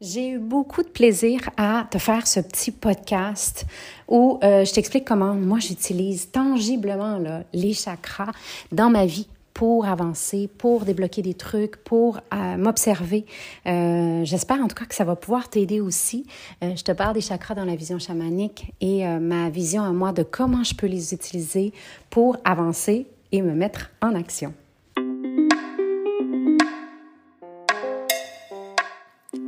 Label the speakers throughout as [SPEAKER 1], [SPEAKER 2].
[SPEAKER 1] J'ai eu beaucoup de plaisir à te faire ce petit podcast où euh, je t'explique comment moi j'utilise tangiblement là, les chakras dans ma vie pour avancer, pour débloquer des trucs, pour euh, m'observer. Euh, J'espère en tout cas que ça va pouvoir t'aider aussi. Je te parle des chakras dans la vision chamanique et ma vision à moi de comment je peux les utiliser pour avancer et me mettre en action.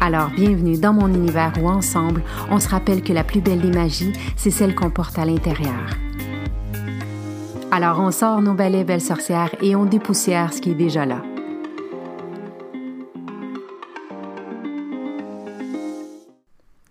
[SPEAKER 1] Alors, bienvenue dans mon univers où ensemble, on se rappelle que la plus belle des magies, c'est celle qu'on porte à l'intérieur. Alors, on sort nos balais belles sorcières et on dépoussière ce qui est déjà là.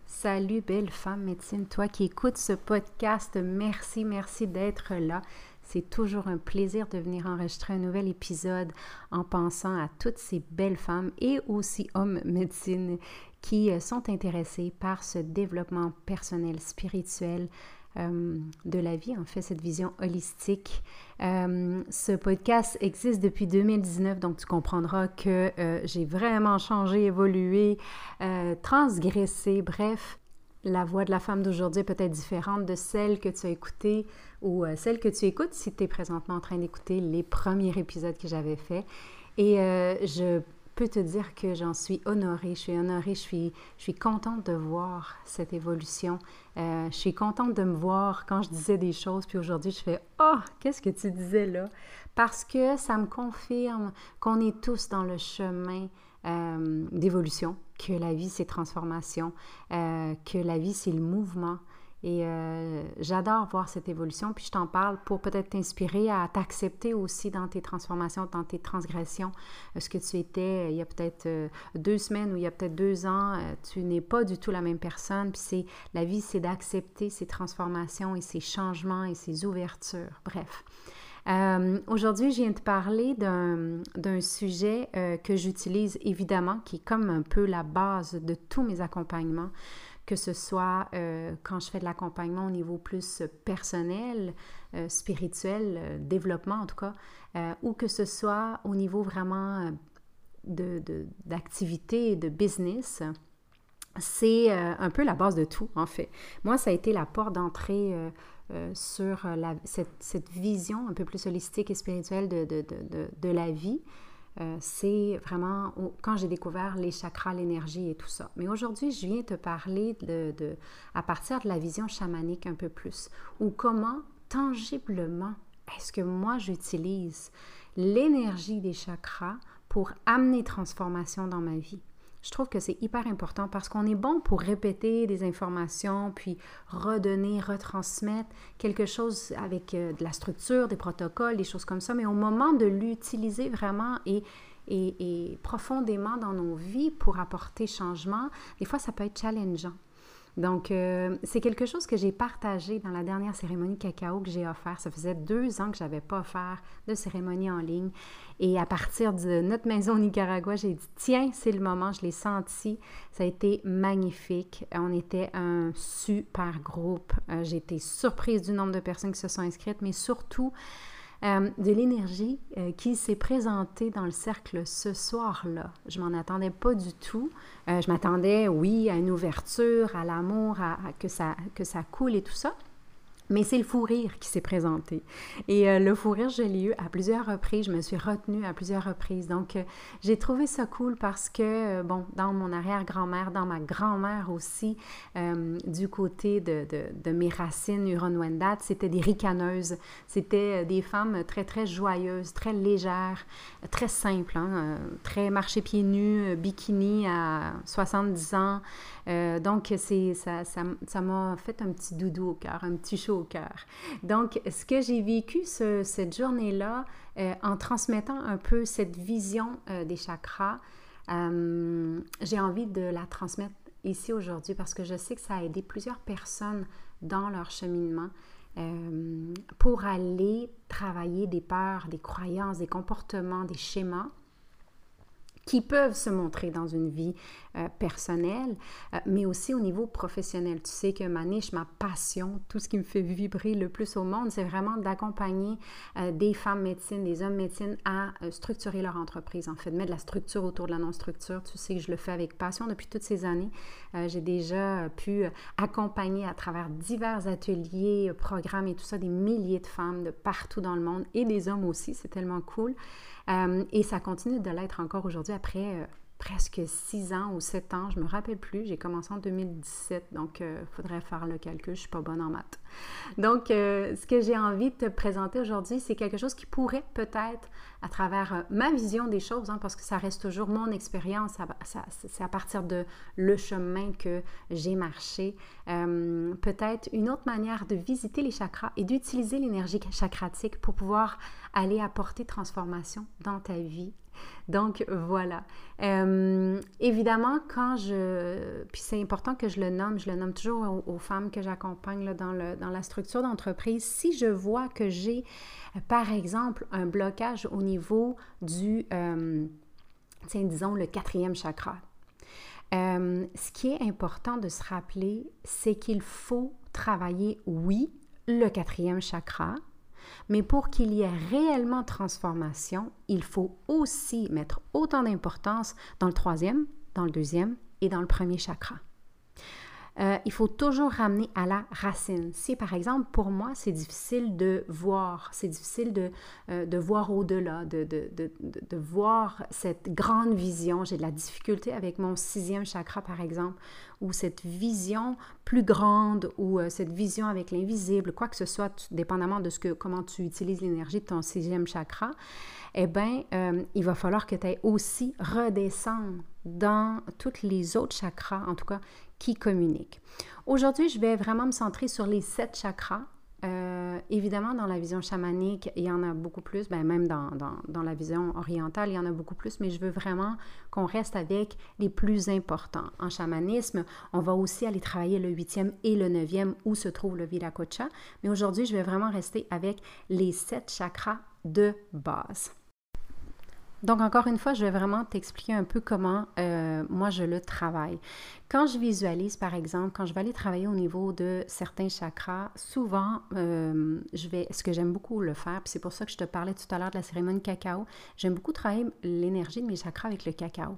[SPEAKER 1] Salut belle femme médecine, toi qui écoutes ce podcast, merci, merci d'être là. C'est toujours un plaisir de venir enregistrer un nouvel épisode en pensant à toutes ces belles femmes et aussi hommes médecine qui sont intéressés par ce développement personnel, spirituel, euh, de la vie, en fait, cette vision holistique. Euh, ce podcast existe depuis 2019, donc tu comprendras que euh, j'ai vraiment changé, évolué, transgressé, bref. La voix de la femme d'aujourd'hui est peut-être différente de celle que tu as écoutée ou celle que tu écoutes si tu es présentement en train d'écouter les premiers épisodes que j'avais faits. Et je peux te dire que j'en suis honorée. Je suis honorée, je suis, je suis contente de voir cette évolution. Euh, je suis contente de me voir quand je disais des choses, puis aujourd'hui, je fais Oh, qu'est-ce que tu disais là? Parce que ça me confirme qu'on est tous dans le chemin euh, d'évolution, que la vie, c'est transformation, euh, que la vie, c'est le mouvement. Et euh, j'adore voir cette évolution, puis je t'en parle pour peut-être t'inspirer à t'accepter aussi dans tes transformations, dans tes transgressions. Euh, ce que tu étais euh, il y a peut-être deux semaines ou il y a peut-être deux ans, tu n'es pas du tout la même personne. Puis c'est la vie, c'est d'accepter ces transformations et ces changements et ces ouvertures. Bref. Aujourd'hui, je viens te parler d'un sujet que j'utilise évidemment, qui est comme un peu la base de tous mes accompagnements que ce soit euh, quand je fais de l'accompagnement au niveau plus personnel, euh, spirituel, euh, développement en tout cas, ou que ce soit au niveau vraiment d'activité, de, de, business. C'est un peu la base de tout, en fait. Moi, ça a été la porte d'entrée sur cette, cette, vision un peu plus holistique et spirituelle de, de la vie. Euh, c'est vraiment quand j'ai découvert les chakras, l'énergie et tout ça. Mais aujourd'hui, je viens te parler à partir de la vision chamanique un peu plus, ou comment tangiblement est-ce que moi j'utilise l'énergie des chakras pour amener transformation dans ma vie. Je trouve que c'est hyper important parce qu'on est bon pour répéter des informations, puis redonner, retransmettre quelque chose avec euh, de la structure, des protocoles, des choses comme ça, mais au moment de l'utiliser vraiment et, et, et profondément dans nos vies pour apporter changement, des fois ça peut être challengeant. Donc, euh, c'est quelque chose que j'ai partagé dans la dernière cérémonie cacao que j'ai offert. Ça faisait deux ans que je n'avais pas offert de cérémonie en ligne. Et à partir de notre maison au Nicaragua, j'ai dit, tiens, c'est le moment, je l'ai senti. Ça a été magnifique. On était un super groupe. Euh, j'ai été surprise du nombre de personnes qui se sont inscrites, mais surtout euh, de l'énergie euh, qui s'est présentée dans le cercle ce soir-là. Je m'en attendais pas du tout. Euh, je m'attendais, oui, à une ouverture, à l'amour, à, que, ça, que ça coule et tout ça. Mais c'est le fou rire qui s'est présenté. Et euh, le fou rire, je l'ai eu à plusieurs reprises. Je me suis retenue à plusieurs reprises. Donc, euh, j'ai trouvé ça cool parce que, euh, bon, dans mon arrière-grand-mère, dans ma grand-mère aussi, du côté de, mes racines huron-wendat, c'était des ricaneuses. C'était des femmes très, très joyeuses, très légères, très simples, hein, très marché pieds nus, bikini à 70 ans. donc, ça, ça, ça m'a fait un petit doudou au cœur, un petit chaud cœur. Donc, ce que j'ai vécu cette journée-là, euh, en transmettant un peu cette vision euh, des chakras, euh, j'ai envie de la transmettre ici aujourd'hui parce que je sais que ça a aidé plusieurs personnes dans leur cheminement pour aller travailler des peurs, des croyances, des comportements, des schémas qui peuvent se montrer dans une vie euh, personnelle, euh, mais aussi au niveau professionnel. Tu sais que ma niche, ma passion, tout ce qui me fait vibrer le plus au monde, c'est vraiment d'accompagner euh, des femmes médecines, des hommes médecines à structurer leur entreprise, en fait, mettre de la structure autour de la non-structure. Tu sais que je le fais avec passion depuis toutes ces années. J'ai déjà pu accompagner à travers divers ateliers, programmes et tout ça des milliers de femmes de partout dans le monde et des hommes aussi. C'est tellement cool. Et ça continue de l'être encore aujourd'hui après presque six ans ou sept ans, je me rappelle plus. J'ai commencé en 2017, donc il euh, faudrait faire le calcul. Je suis pas bonne en maths. Donc, euh, ce que j'ai envie de te présenter aujourd'hui, c'est quelque chose qui pourrait peut-être, à travers euh, ma vision des choses, hein, parce que ça reste toujours mon expérience, c'est à partir de le chemin que j'ai marché, peut-être une autre manière de visiter les chakras et d'utiliser l'énergie chakratique pour pouvoir aller apporter transformation dans ta vie donc voilà. Euh, évidemment, quand je... Puis c'est important que je le nomme, je le nomme toujours aux, femmes que j'accompagne dans, dans la structure d'entreprise. Si je vois que j'ai, par exemple, un blocage au niveau du, euh, tiens, disons, le quatrième chakra. Euh, ce qui est important de se rappeler, c'est qu'il faut travailler, oui, le quatrième chakra, mais pour qu'il y ait réellement transformation, il faut aussi mettre autant d'importance dans le troisième, dans le deuxième et dans le premier chakra. Euh, il faut toujours ramener à la racine. Si par exemple pour moi c'est difficile de voir, c'est difficile de, euh, de voir au-delà, de, de, de, voir cette grande vision, j'ai de la difficulté avec mon sixième chakra par exemple, ou cette vision plus grande, ou euh, cette vision avec l'invisible, quoi que ce soit, dépendamment de ce que, comment tu utilises l'énergie de ton sixième chakra, eh bien, il va falloir que tu aies aussi redescendre dans tous les autres chakras, en tout cas, qui communiquent. Aujourd'hui, je vais vraiment me centrer sur les sept chakras. Euh, évidemment, dans la vision chamanique, il y en a beaucoup plus, ben, même dans, dans, dans, la vision orientale, il y en a beaucoup plus, mais je veux vraiment qu'on reste avec les plus importants. En chamanisme, on va aussi aller travailler le huitième et le neuvième où se trouve le Viracocha, mais aujourd'hui, je vais vraiment rester avec les sept chakras de base. Donc, encore une fois, je vais vraiment t'expliquer un peu comment euh, moi je le travaille. Quand je visualise, par exemple, quand je vais aller travailler au niveau de certains chakras, souvent, euh, je vais, ce que j'aime beaucoup le faire, puis c'est pour ça que je te parlais tout à l'heure de la cérémonie cacao, j'aime beaucoup travailler l'énergie de mes chakras avec le cacao.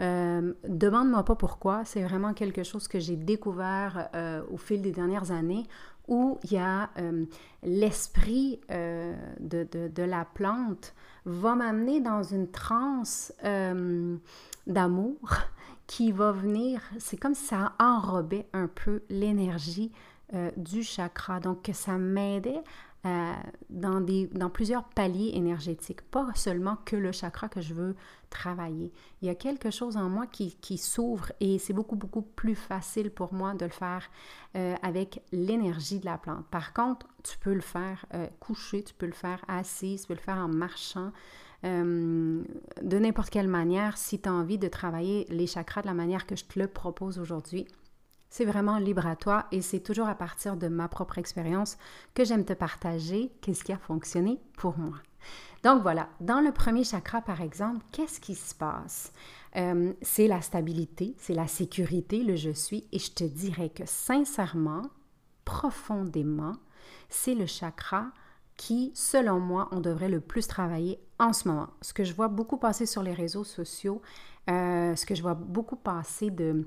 [SPEAKER 1] Euh, demande-moi pas pourquoi, c'est vraiment quelque chose que j'ai découvert au fil des dernières années où il y a l'esprit de, de, la plante va m'amener dans une transe euh, d'amour qui va venir, c'est comme si ça enrobait un peu l'énergie euh, du chakra. Donc, que ça m'aidait euh, dans, des, dans plusieurs paliers énergétiques, pas seulement que le chakra que je veux travailler. Il y a quelque chose en moi qui, qui s'ouvre et c'est beaucoup, beaucoup plus facile pour moi de le faire euh, avec l'énergie de la plante. Par contre, tu peux le faire euh, couché, tu peux le faire assis, tu peux le faire en marchant. de n'importe quelle manière, si tu as envie de travailler les chakras de la manière que je te le propose aujourd'hui, c'est vraiment libre à toi et c'est toujours à partir de ma propre expérience que j'aime te partager qu'est-ce qui a fonctionné pour moi. Donc voilà, dans le premier chakra par exemple, qu'est-ce qui se passe? Euh, c'est la stabilité, c'est la sécurité, le je suis et je te dirais que sincèrement, profondément, c'est le chakra qui, selon moi, on devrait le plus travailler en ce moment. Ce que je vois beaucoup passer sur les réseaux sociaux, euh, ce que je vois beaucoup passer de,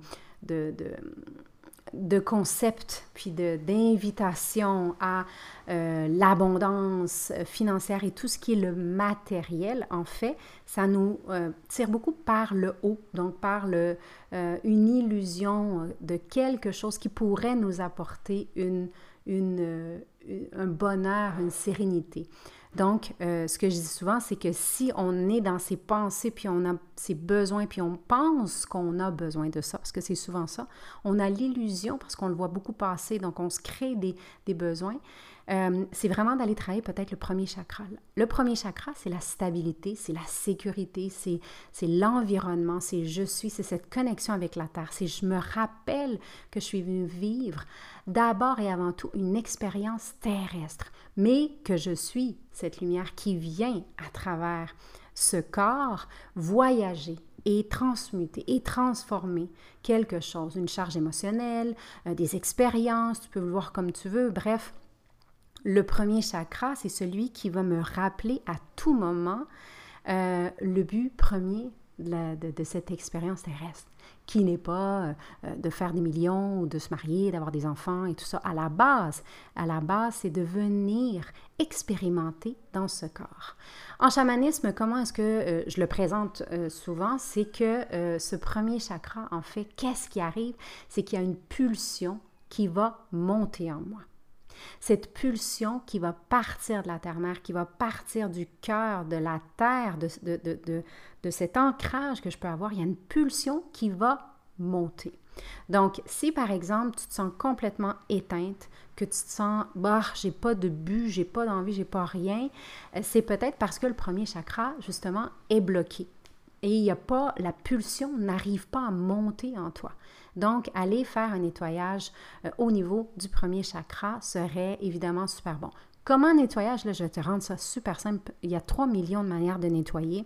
[SPEAKER 1] concepts, puis d'invitation à euh, l'abondance financière et tout ce qui est le matériel, en fait, ça nous euh, tire beaucoup par le haut, donc par le, euh, une illusion de quelque chose qui pourrait nous apporter une, une, un bonheur, une sérénité. Donc, euh, ce que je dis souvent, c'est que si on est dans ses pensées, puis on a ses besoins, puis on pense qu'on a besoin de ça, parce que c'est souvent ça, on a l'illusion, parce qu'on le voit beaucoup passer, donc on se crée des, des besoins, euh, c'est vraiment d'aller travailler peut-être le premier chakra. Le premier chakra, c'est la stabilité, c'est la sécurité, c'est, l'environnement, c'est je suis, c'est cette connexion avec la Terre, c'est je me rappelle que je suis venu vivre d'abord et avant tout une expérience terrestre, mais que je suis cette lumière qui vient à travers ce corps voyager et transmuter et transformer quelque chose, une charge émotionnelle, euh, des expériences, tu peux le voir comme tu veux, bref, le premier chakra, c'est celui qui va me rappeler à tout moment euh, le but premier de, cette expérience terrestre, qui n'est pas euh, de faire des millions ou de se marier, d'avoir des enfants et tout ça. À la base, à la base, c'est de venir expérimenter dans ce corps. En chamanisme, comment est-ce que euh, je le présente souvent, c'est que ce premier chakra, en fait, qu'est-ce qui arrive? C'est qu'il y a une pulsion qui va monter en moi cette pulsion qui va partir de la terre-mère, qui va partir du cœur, de la terre, de, de, de, cet ancrage que je peux avoir, il y a une pulsion qui va monter. Donc, si par exemple tu te sens complètement éteinte, que tu te sens, bah, j'ai pas de but, j'ai pas d'envie, j'ai pas rien, euh, c'est peut-être parce que le premier chakra, justement, est bloqué. Et il n'y a pas, la pulsion n'arrive pas à monter en toi. Donc, aller faire un nettoyage euh, au niveau du premier chakra serait évidemment super bon. Comment nettoyage, là, je vais te rendre ça super simple. Il y a 3 millions de manières de nettoyer.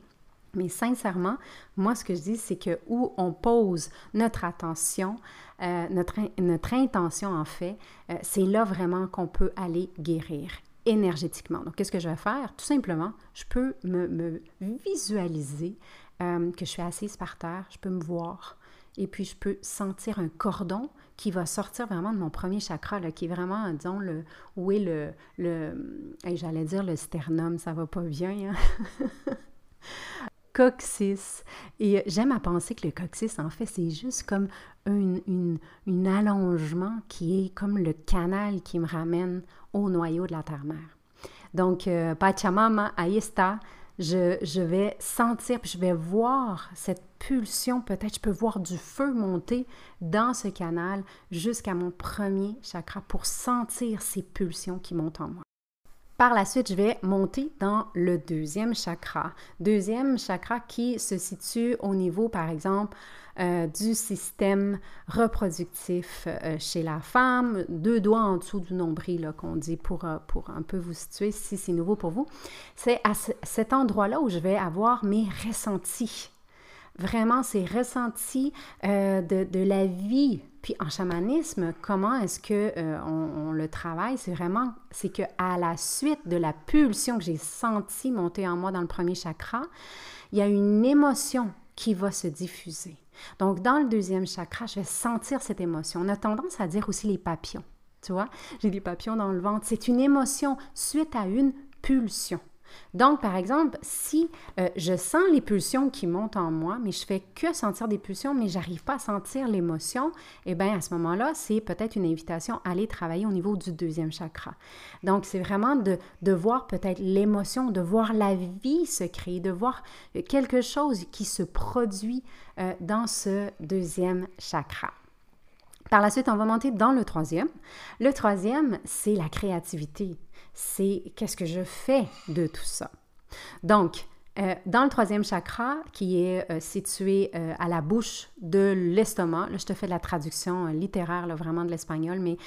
[SPEAKER 1] Mais sincèrement, moi, ce que je dis, c'est que où on pose notre attention, euh, notre, intention, en fait, euh, c'est là vraiment qu'on peut aller guérir énergétiquement. Donc, qu'est-ce que je vais faire? Tout simplement, je peux me visualiser que je suis assise par terre, je peux me voir, et puis je peux sentir un cordon qui va sortir vraiment de mon premier chakra, là, qui est vraiment, disons, le, où est le, le j'allais dire le sternum, ça va pas bien, hein? coccyx. Et j'aime à penser que le coccyx, en fait, c'est juste comme un une, allongement qui est comme le canal qui me ramène au noyau de la terre-mère. Donc, euh, Pachamama, ahí está, je, vais sentir, puis je vais voir cette pulsion, peut-être je peux voir du feu monter dans ce canal jusqu'à mon premier chakra pour sentir ces pulsions qui montent en moi. Par la suite, je vais monter dans le deuxième chakra. Deuxième chakra qui se situe au niveau, par exemple, euh, du système reproductif euh, chez la femme, deux doigts en dessous du nombril qu'on dit pour, euh, pour un peu vous situer si c'est nouveau pour vous. C'est à cet endroit-là où je vais avoir mes ressentis. Vraiment, ces ressentis de la vie puis en chamanisme, comment est-ce que on, le travaille? C'est vraiment, c'est que à la suite de la pulsion que j'ai sentie monter en moi dans le premier chakra, il y a une émotion qui va se diffuser. Donc, dans le deuxième chakra, je vais sentir cette émotion. On a tendance à dire aussi les papillons. Tu vois, j'ai des papillons dans le ventre. C'est une émotion suite à une pulsion. Donc, par exemple, si euh, je sens les pulsions qui montent en moi, mais je fais que sentir des pulsions, mais j'arrive pas à sentir l'émotion, eh bien, à ce moment-là, c'est peut-être une invitation à aller travailler au niveau du deuxième chakra. Donc, c'est vraiment de, voir peut-être l'émotion, de voir la vie se créer, de voir quelque chose qui se produit euh, dans ce deuxième chakra. Par la suite, on va monter dans le troisième. Le troisième, c'est la créativité c'est qu'est-ce que je fais de tout ça. Donc, euh, dans le troisième chakra, qui est euh, situé euh, à la bouche de l'estomac, là je te fais la traduction littéraire là, vraiment de l'espagnol, mais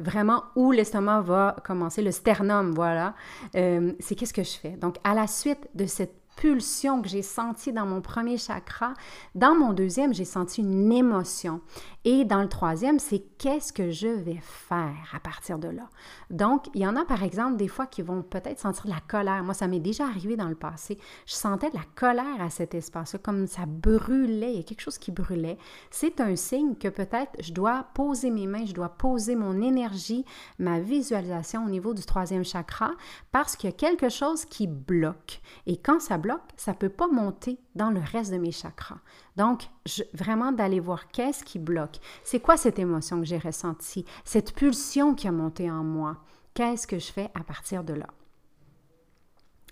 [SPEAKER 1] vraiment où l'estomac va commencer, le sternum, voilà, c'est qu'est-ce que je fais. Donc à la suite de cette pulsion que j'ai sentie dans mon premier chakra, dans mon deuxième, j'ai senti une émotion. Et dans le troisième, c'est qu'est-ce que je vais faire à partir de là? Donc, il y en a par exemple des fois qui vont peut-être sentir de la colère. Moi, ça m'est déjà arrivé dans le passé. Je sentais de la colère à cet espace-là, comme ça brûlait, il y a quelque chose qui brûlait. C'est un signe que peut-être je dois poser mes mains, je dois poser mon énergie, ma visualisation au niveau du troisième chakra, parce qu'il y a quelque chose qui bloque. Et quand ça bloque, ça ne peut pas monter dans le reste de mes chakras. Donc, vraiment d'aller voir qu'est-ce qui bloque. C'est quoi cette émotion que j'ai ressentie, cette pulsion qui a monté en moi? Qu'est-ce que je fais à partir de là?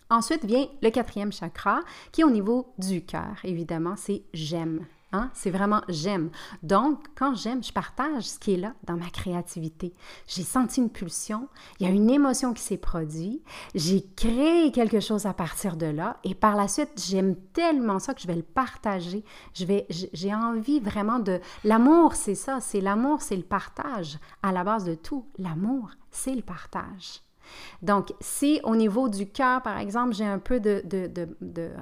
[SPEAKER 1] Ensuite vient le quatrième chakra qui est au niveau du cœur, évidemment, c'est j'aime. Hein? C'est vraiment j'aime. Donc, quand j'aime, je partage ce qui est là dans ma créativité. J'ai senti une pulsion, il y a une émotion qui s'est produite, j'ai créé quelque chose à partir de là et par la suite, j'aime tellement ça que je vais le partager. J'ai envie vraiment de... L'amour, c'est ça, c'est l'amour, c'est le partage. À la base de tout, l'amour, c'est le partage. Donc, si au niveau du cœur, par exemple, j'ai un peu de,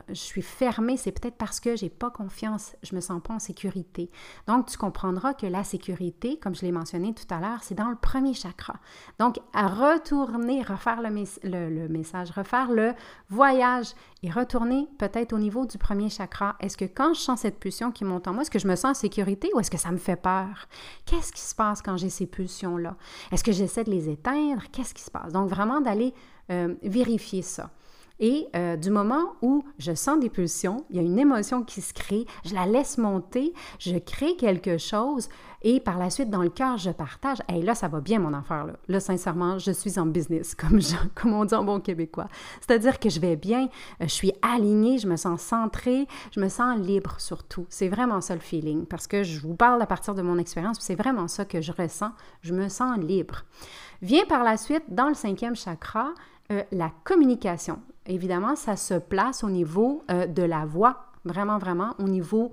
[SPEAKER 1] je suis fermée, c'est peut-être parce que j'ai pas confiance, je me sens pas en sécurité. Donc, tu comprendras que la sécurité, comme je l'ai mentionné tout à l'heure, c'est dans le premier chakra. Donc, retourner, refaire le, le, message, refaire le voyage et retourner peut-être au niveau du premier chakra. Est-ce que quand je sens cette pulsion qui monte en moi, est-ce que je me sens en sécurité ou est-ce que ça me fait peur? Qu'est-ce qui se passe quand j'ai ces pulsions-là? Est-ce que j'essaie de les éteindre? Qu'est-ce qui se passe? Vraiment d'aller euh, vérifier ça. Et euh, du moment où je sens des pulsions, il y a une émotion qui se crée, je la laisse monter, je crée quelque chose et par la suite, dans le cœur, je partage. Et là, ça va bien mon affaire. Là, sincèrement, je suis en business, comme, comme on dit en bon québécois. C'est-à-dire que je vais bien, euh, je suis alignée, je me sens centrée, je me sens libre surtout. C'est vraiment ça le feeling parce que je vous parle à partir de mon expérience, c'est vraiment ça que je ressens. Je me sens libre. Vient par la suite, dans le cinquième chakra, euh, la communication. Évidemment, ça se place au niveau euh, de la voix, vraiment, vraiment au niveau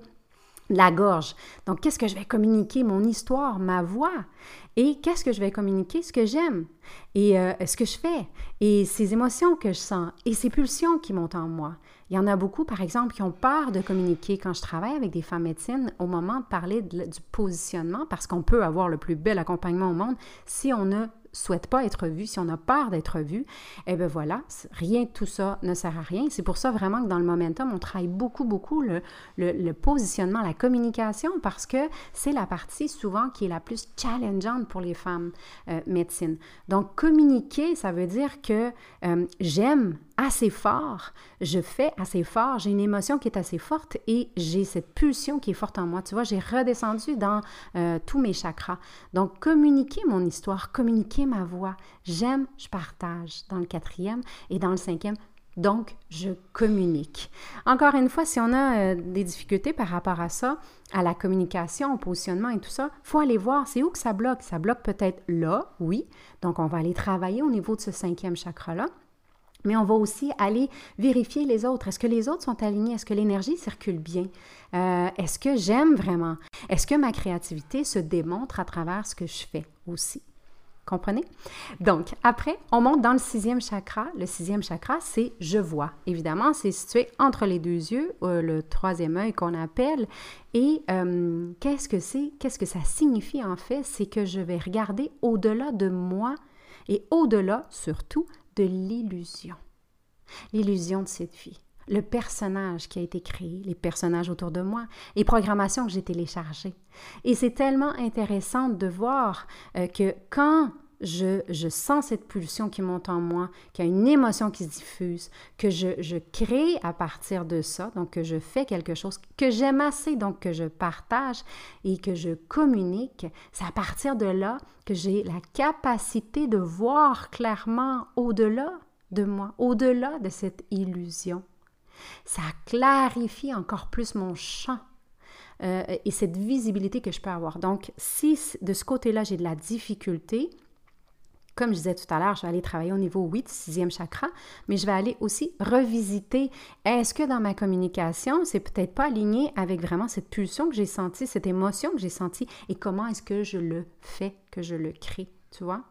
[SPEAKER 1] de la gorge. Donc, qu'est-ce que je vais communiquer? Mon histoire, ma voix. Et qu'est-ce que je vais communiquer? Ce que j'aime et euh, ce que je fais et ces émotions que je sens et ces pulsions qui montent en moi. Il y en a beaucoup, par exemple, qui ont peur de communiquer quand je travaille avec des femmes médecines au moment de parler du positionnement parce qu'on peut avoir le plus bel accompagnement au monde si on a souhaite pas être vu, si on a peur d'être vu, eh bien voilà, rien de tout ça ne sert à rien. C'est pour ça vraiment que dans le momentum, on travaille beaucoup, beaucoup le, positionnement, la communication, parce que c'est la partie souvent qui est la plus challengeante pour les femmes euh, médecines. Donc, communiquer, ça veut dire que euh, j'aime assez fort, je fais assez fort, j'ai une émotion qui est assez forte et j'ai cette pulsion qui est forte en moi. Tu vois, j'ai redescendu dans euh, tous mes chakras. Donc, communiquer mon histoire, communiquer ma voix. J'aime, je partage dans le quatrième et dans le cinquième. Donc, je communique. Encore une fois, si on a euh, des difficultés par rapport à ça, à la communication, au positionnement et tout ça, faut aller voir c'est où que ça bloque? Ça bloque peut-être là, oui. Donc, on va aller travailler au niveau de ce cinquième chakra-là. Mais on va aussi aller vérifier les autres. Est-ce que les autres sont alignés? Est-ce que l'énergie circule bien? Euh, est-ce que j'aime vraiment? Est-ce que ma créativité se démontre à travers ce que je fais aussi? Comprenez? Donc, après, on monte dans le sixième chakra. Le sixième chakra, c'est je vois. Évidemment, c'est situé entre les deux yeux, euh, le troisième œil qu'on appelle. Et euh, qu'est-ce que c'est? Qu'est-ce que ça signifie en fait? C'est que je vais regarder au-delà de moi et au-delà, surtout, de l'illusion. L'illusion de cette vie. Le personnage qui a été créé, les personnages autour de moi, les programmations que j'ai téléchargées. Et c'est tellement intéressant de voir euh, que quand je, sens cette pulsion qui monte en moi, qu'il y a une émotion qui se diffuse, que je, je, crée à partir de ça, donc que je fais quelque chose que j'aime assez, donc que je partage et que je communique, c'est à partir de là que j'ai la capacité de voir clairement au-delà de moi, au-delà de cette illusion. Ça clarifie encore plus mon champ euh, et cette visibilité que je peux avoir. Donc, si de ce côté-là, j'ai de la difficulté, comme je disais tout à l'heure, je vais aller travailler au niveau 8, sixième chakra, mais je vais aller aussi revisiter est-ce que dans ma communication, c'est peut-être pas aligné avec vraiment cette pulsion que j'ai sentie, cette émotion que j'ai sentie, et comment est-ce que je le fais, que je le crée, tu vois?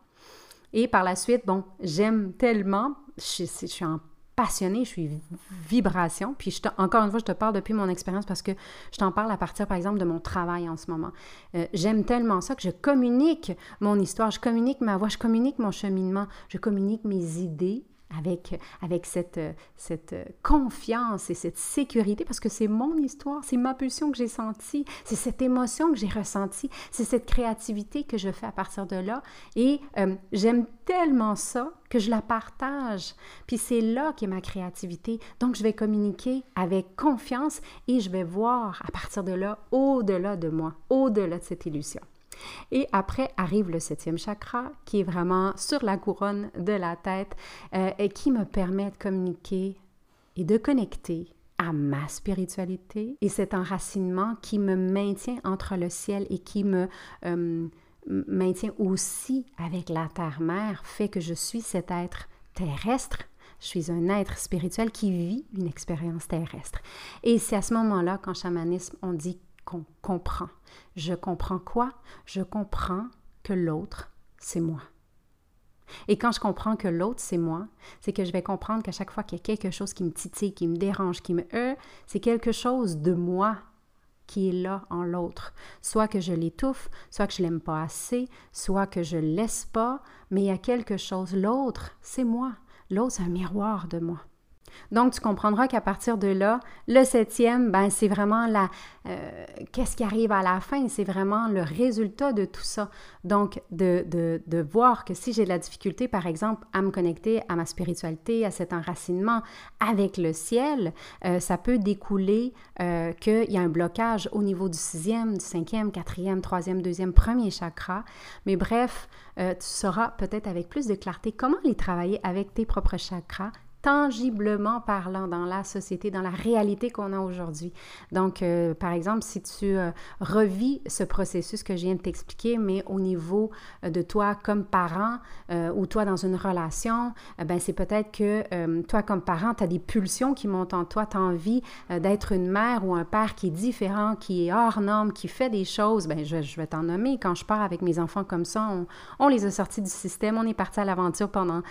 [SPEAKER 1] Et par la suite, bon, j'aime tellement, je, suis en passionnée, je suis vibration. Puis je encore une fois, je te parle depuis mon expérience parce que je t'en parle à partir, par exemple, de mon travail en ce moment. Euh, j'aime tellement ça que je communique mon histoire, je communique ma voix, je communique mon cheminement, je communique mes idées, avec, avec cette, cette confiance et cette sécurité, parce que c'est mon histoire, c'est ma pulsion que j'ai sentie, c'est cette émotion que j'ai ressentie, c'est cette créativité que je fais à partir de là. Et euh, j'aime tellement ça que je la partage. Puis c'est là qu'est ma créativité. Donc je vais communiquer avec confiance et je vais voir à partir de là, au-delà de moi, au-delà de cette illusion. Et après arrive le septième chakra, qui est vraiment sur la couronne de la tête euh, et qui me permet de communiquer et de connecter à ma spiritualité et cet enracinement qui me maintient entre le ciel et qui me euh, maintient aussi avec la terre-mère fait que je suis cet être terrestre je suis un être spirituel qui vit une expérience terrestre. Et c'est à ce moment-là, qu'en chamanisme, on dit qu'on comprend. Je comprends quoi? Je comprends que l'autre, c'est moi. Et quand je comprends que l'autre, c'est moi, c'est que je vais comprendre qu'à chaque fois qu'il y a quelque chose qui me titille, qui me dérange, qui me heurte, c'est quelque chose de moi qui est là en l'autre. Soit que je l'étouffe, soit que je l'aime pas assez, soit que je laisse pas, mais il y a quelque chose. L'autre, c'est moi. L'autre, c'est un miroir de moi. Donc, tu comprendras qu'à partir de là, le septième, ben, c'est vraiment la, euh, qu'est-ce qui arrive à la fin, c'est vraiment le résultat de tout ça. Donc, de, de, de voir que si j'ai de la difficulté, par exemple, à me connecter à ma spiritualité, à cet enracinement avec le ciel, euh, ça peut découler euh, qu'il y a un blocage au niveau du sixième, du cinquième, quatrième, troisième, deuxième, premier chakra. Mais bref, tu sauras peut-être avec plus de clarté comment les travailler avec tes propres chakras tangiblement parlant dans la société, dans la réalité qu'on a aujourd'hui. Donc, euh, par exemple, si tu euh, revis ce processus que je viens de t'expliquer, mais au niveau euh, de toi comme parent ou toi dans une relation, ben c'est peut-être que toi comme parent, tu as des pulsions qui montent en toi, tu as envie d'être une mère ou un père qui est différent, qui est hors norme, qui fait des choses, ben je, je vais t'en nommer. Quand je pars avec mes enfants comme ça, on, on les a sortis du système, on est parti à l'aventure pendant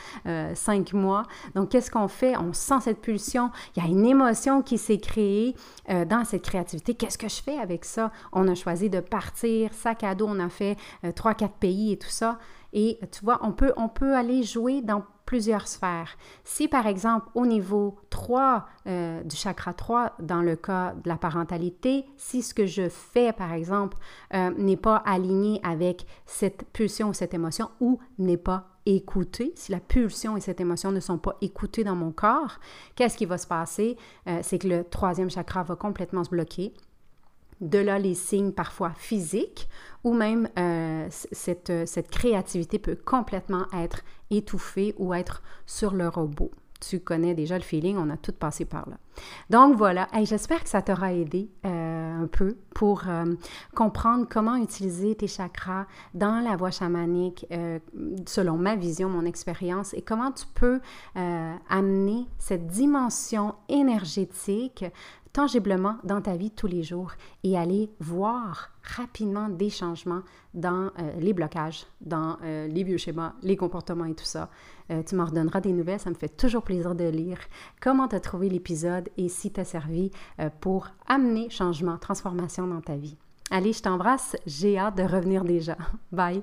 [SPEAKER 1] cinq mois. Donc, qu'est-ce qu'on fait, on sent cette pulsion, il y a une émotion qui s'est créée euh, dans cette créativité. Qu'est-ce que je fais avec ça? On a choisi de partir, sac à dos, on a fait euh, trois, quatre pays et tout ça. Et tu vois, on peut, on peut aller jouer dans plusieurs sphères. Si par exemple au niveau 3 euh, du chakra 3, dans le cas de la parentalité, si ce que je fais par exemple n'est pas aligné avec cette pulsion ou cette émotion ou n'est pas écouter, si la pulsion et cette émotion ne sont pas écoutées dans mon corps, qu'est-ce qui va se passer? Euh, c'est que le troisième chakra va complètement se bloquer. De là, les signes parfois physiques ou même euh, cette, cette créativité peut complètement être étouffée ou être sur le robot tu connais déjà le feeling, on a tout passé par là. Donc voilà, j'espère que ça t'aura aidé euh, un peu pour euh, comprendre comment utiliser tes chakras dans la voie chamanique euh, selon ma vision, mon expérience et comment tu peux amener cette dimension énergétique tangiblement dans ta vie tous les jours et aller voir rapidement des changements dans euh, les blocages, dans euh, les vieux schémas, les comportements et tout ça. Euh, tu m'en redonneras des nouvelles, ça me fait toujours plaisir de lire comment tu as trouvé l'épisode et si tu as servi pour amener changement, transformation dans ta vie. Allez, je t'embrasse, j'ai hâte de revenir déjà. Bye!